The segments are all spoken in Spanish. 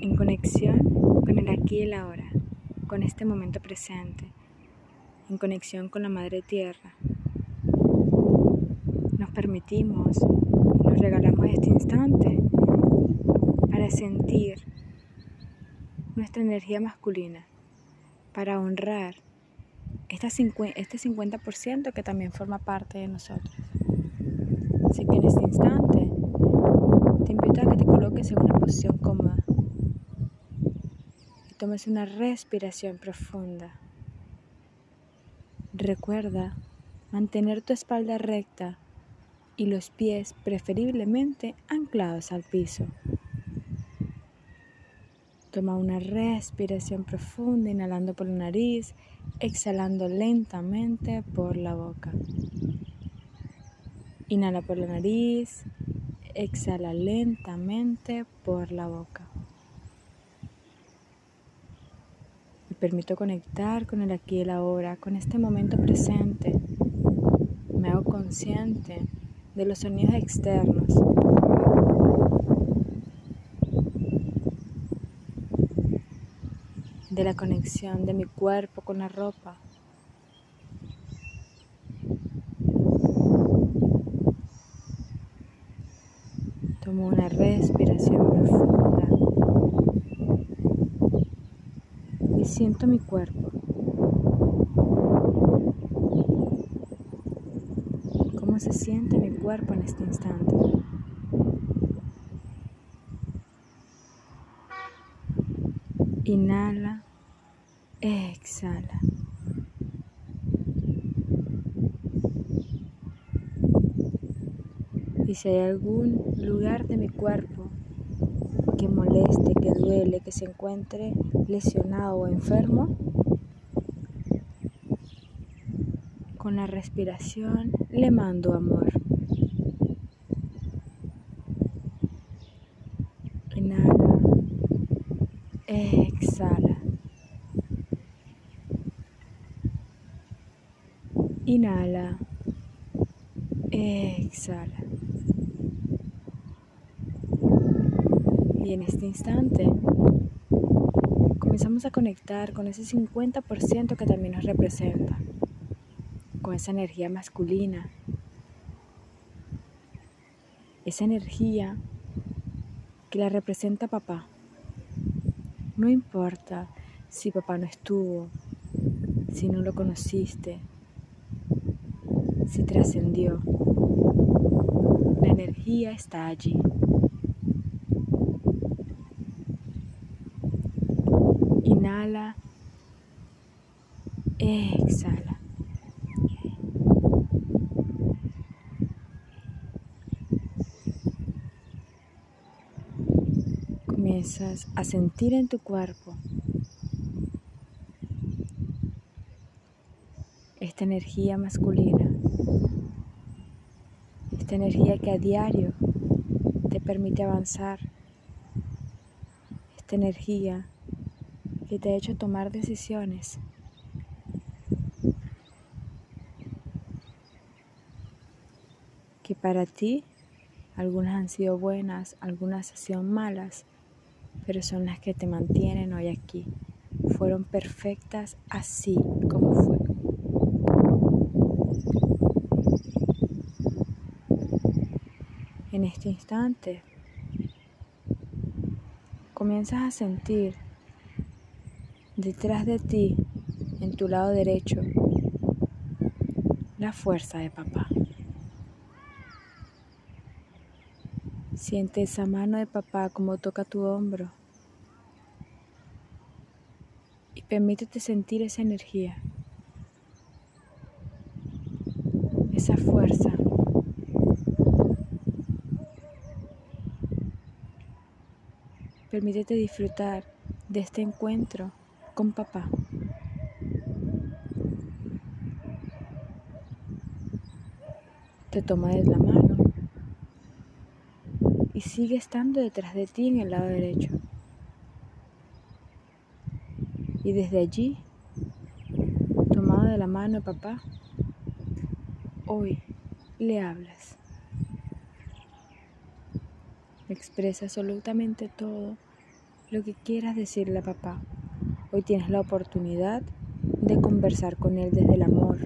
en conexión con el aquí y el ahora, con este momento presente, en conexión con la Madre Tierra. Nos permitimos y nos regalamos este instante para sentir nuestra energía masculina, para honrar este 50% que también forma parte de nosotros. Así que en este instante te invito a que te coloques en una posición cómoda tomes una respiración profunda. Recuerda mantener tu espalda recta y los pies preferiblemente anclados al piso. Toma una respiración profunda, inhalando por la nariz, exhalando lentamente por la boca. Inhala por la nariz, exhala lentamente por la boca. Me permito conectar con el aquí y el ahora, con este momento presente. Me hago consciente de los sonidos externos. de la conexión de mi cuerpo con la ropa. Tomo una respiración profunda siento mi cuerpo. ¿Cómo se siente mi cuerpo en este instante? Inhala, exhala. Y si hay algún lugar de mi cuerpo que moleste, que duele, que se encuentre lesionado o enfermo, con la respiración le mando amor. Inhala, exhala. Inhala, exhala. Y en este instante comenzamos a conectar con ese 50% que también nos representa, con esa energía masculina, esa energía que la representa papá. No importa si papá no estuvo, si no lo conociste, si trascendió. La energía está allí. Inhala, exhala. Comienzas a sentir en tu cuerpo esta energía masculina, esta energía que a diario te permite avanzar, esta energía que te ha hecho tomar decisiones. Que para ti algunas han sido buenas, algunas han sido malas, pero son las que te mantienen hoy aquí. Fueron perfectas así como fue. En este instante comienzas a sentir detrás de ti, en tu lado derecho, la fuerza de papá. Siente esa mano de papá como toca tu hombro y permítete sentir esa energía, esa fuerza. Permítete disfrutar de este encuentro con papá. Te toma de la mano y sigue estando detrás de ti en el lado derecho. Y desde allí, tomado de la mano de papá, hoy le hablas. Expresa absolutamente todo lo que quieras decirle a papá. Hoy tienes la oportunidad de conversar con él desde el amor,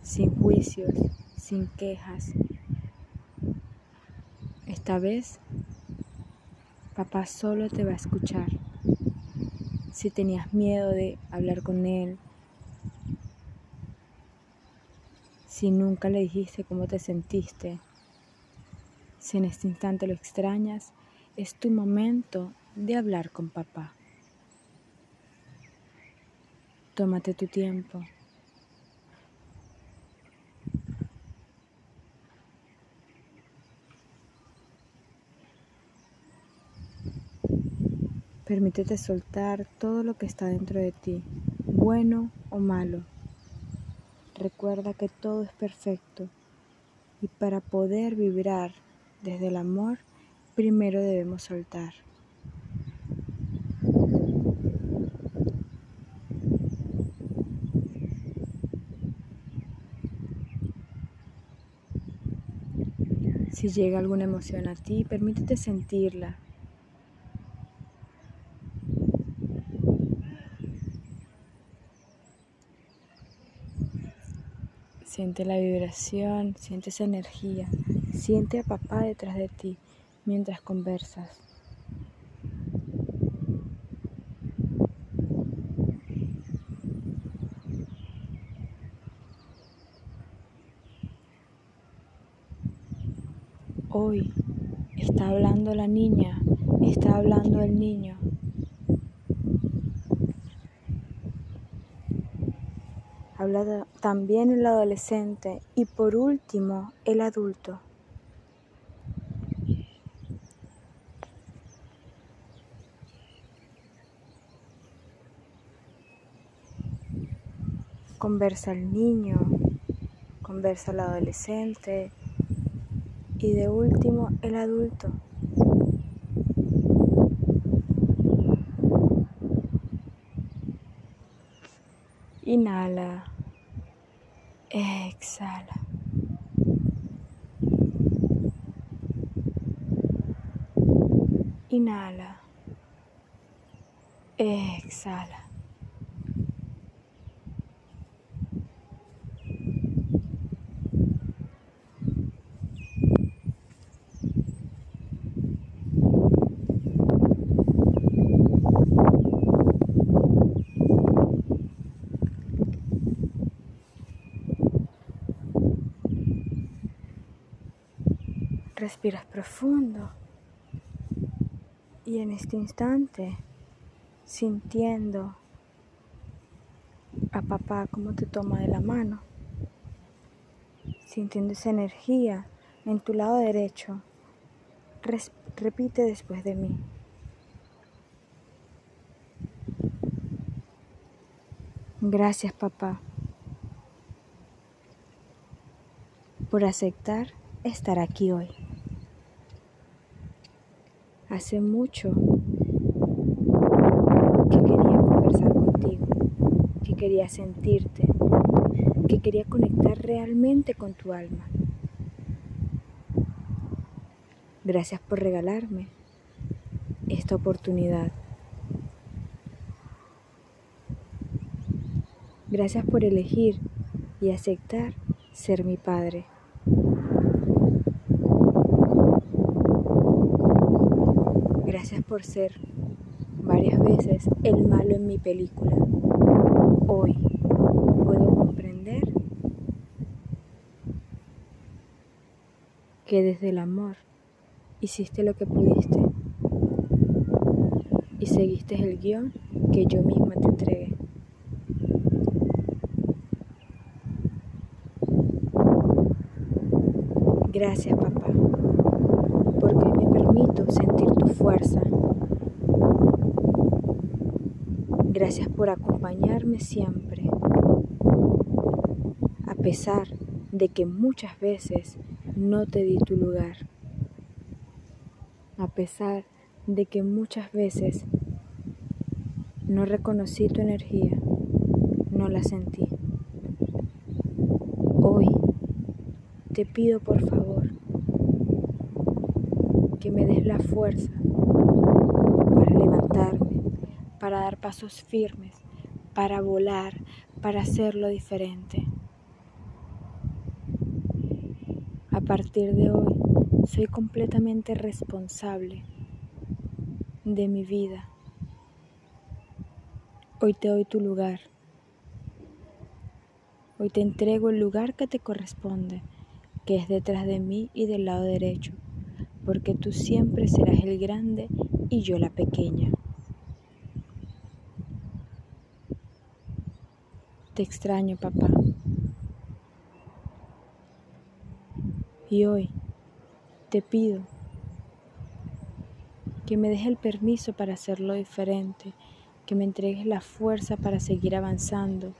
sin juicios, sin quejas. Esta vez, papá solo te va a escuchar. Si tenías miedo de hablar con él, si nunca le dijiste cómo te sentiste, si en este instante lo extrañas, es tu momento de hablar con papá. Tómate tu tiempo. Permítete soltar todo lo que está dentro de ti, bueno o malo. Recuerda que todo es perfecto y para poder vibrar desde el amor, primero debemos soltar. Si llega alguna emoción a ti, permítete sentirla. Siente la vibración, siente esa energía, siente a papá detrás de ti mientras conversas. Hoy está hablando la niña, está hablando el niño. Habla también el adolescente y por último el adulto. Conversa el niño, conversa el adolescente y de último el adulto. Inhala. Exhala. Inhala. Exhala. Respiras profundo y en este instante sintiendo a papá como te toma de la mano, sintiendo esa energía en tu lado derecho, repite después de mí. Gracias papá por aceptar estar aquí hoy. Hace mucho que quería conversar contigo, que quería sentirte, que quería conectar realmente con tu alma. Gracias por regalarme esta oportunidad. Gracias por elegir y aceptar ser mi padre. Ser varias veces el malo en mi película. Hoy puedo comprender que desde el amor hiciste lo que pudiste y seguiste el guion que yo misma te entregué. Gracias, papá porque me permito sentir tu fuerza. Gracias por acompañarme siempre, a pesar de que muchas veces no te di tu lugar, a pesar de que muchas veces no reconocí tu energía, no la sentí. Hoy te pido por favor que me des la fuerza para para dar pasos firmes, para volar, para hacerlo diferente. A partir de hoy, soy completamente responsable de mi vida. Hoy te doy tu lugar. Hoy te entrego el lugar que te corresponde, que es detrás de mí y del lado derecho, porque tú siempre serás el grande y yo la pequeña. Te extraño, papá. Y hoy te pido que me dejes el permiso para hacerlo diferente, que me entregues la fuerza para seguir avanzando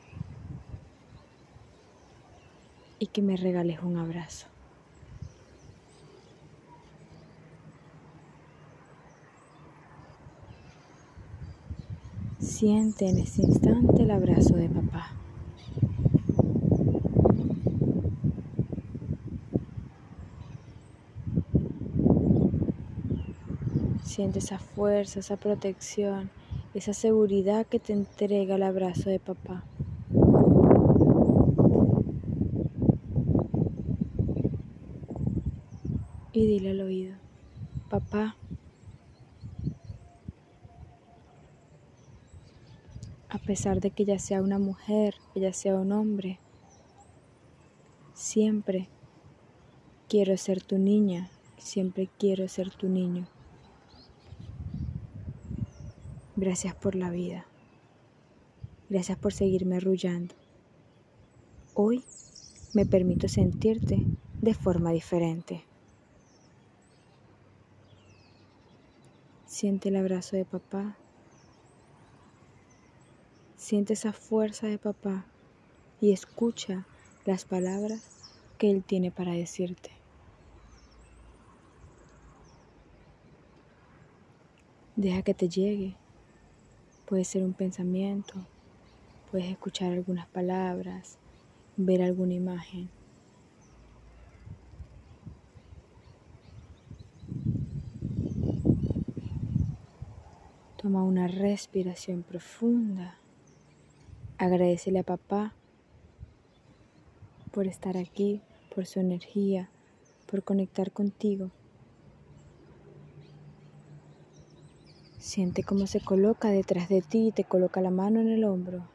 y que me regales un abrazo. Siente en ese instante el abrazo de papá. Siente esa fuerza, esa protección, esa seguridad que te entrega el abrazo de papá. Y dile al oído, papá, a pesar de que ella sea una mujer, ella sea un hombre, siempre quiero ser tu niña, siempre quiero ser tu niño. Gracias por la vida. Gracias por seguirme arrullando. Hoy me permito sentirte de forma diferente. Siente el abrazo de papá. Siente esa fuerza de papá y escucha las palabras que él tiene para decirte. Deja que te llegue Puede ser un pensamiento, puedes escuchar algunas palabras, ver alguna imagen. Toma una respiración profunda. Agradecele a papá por estar aquí, por su energía, por conectar contigo. Siente cómo se coloca detrás de ti y te coloca la mano en el hombro.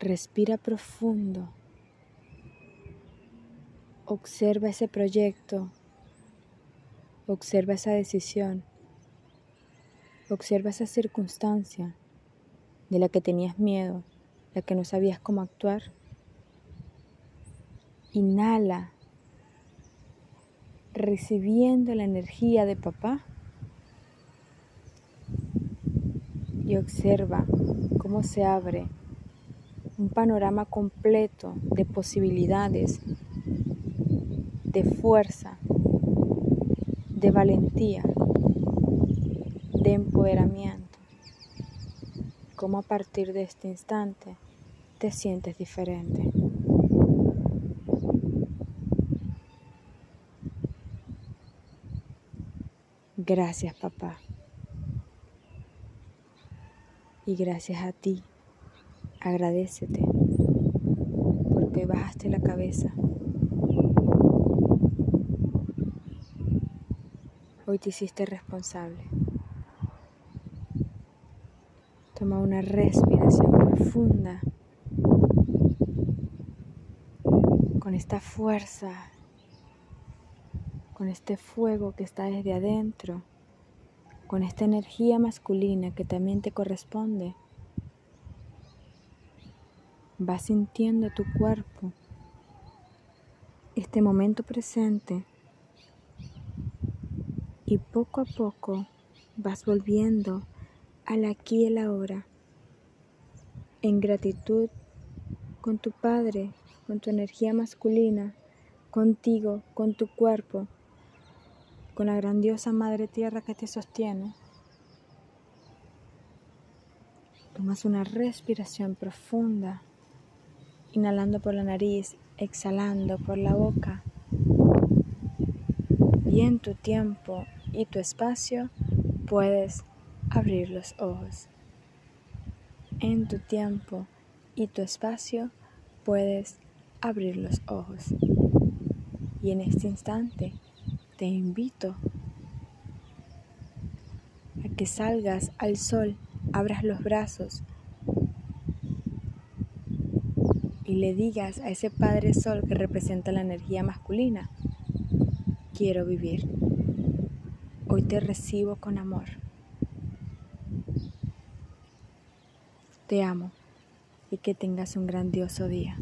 Respira profundo. Observa ese proyecto. Observa esa decisión. Observa esa circunstancia de la que tenías miedo, la que no sabías cómo actuar. Inhala, recibiendo la energía de papá. Y observa cómo se abre un panorama completo de posibilidades, de fuerza, de valentía, de empoderamiento. Cómo a partir de este instante te sientes diferente. Gracias, papá. Y gracias a ti, agradecete, porque bajaste la cabeza. Hoy te hiciste responsable. Toma una respiración profunda con esta fuerza, con este fuego que está desde adentro con esta energía masculina que también te corresponde. Vas sintiendo tu cuerpo, este momento presente, y poco a poco vas volviendo al aquí y el ahora, en gratitud con tu Padre, con tu energía masculina, contigo, con tu cuerpo con la grandiosa Madre Tierra que te sostiene. Tomas una respiración profunda, inhalando por la nariz, exhalando por la boca. Y en tu tiempo y tu espacio puedes abrir los ojos. En tu tiempo y tu espacio puedes abrir los ojos. Y en este instante te invito a que salgas al sol, abras los brazos y le digas a ese Padre Sol que representa la energía masculina, quiero vivir. Hoy te recibo con amor. Te amo y que tengas un grandioso día.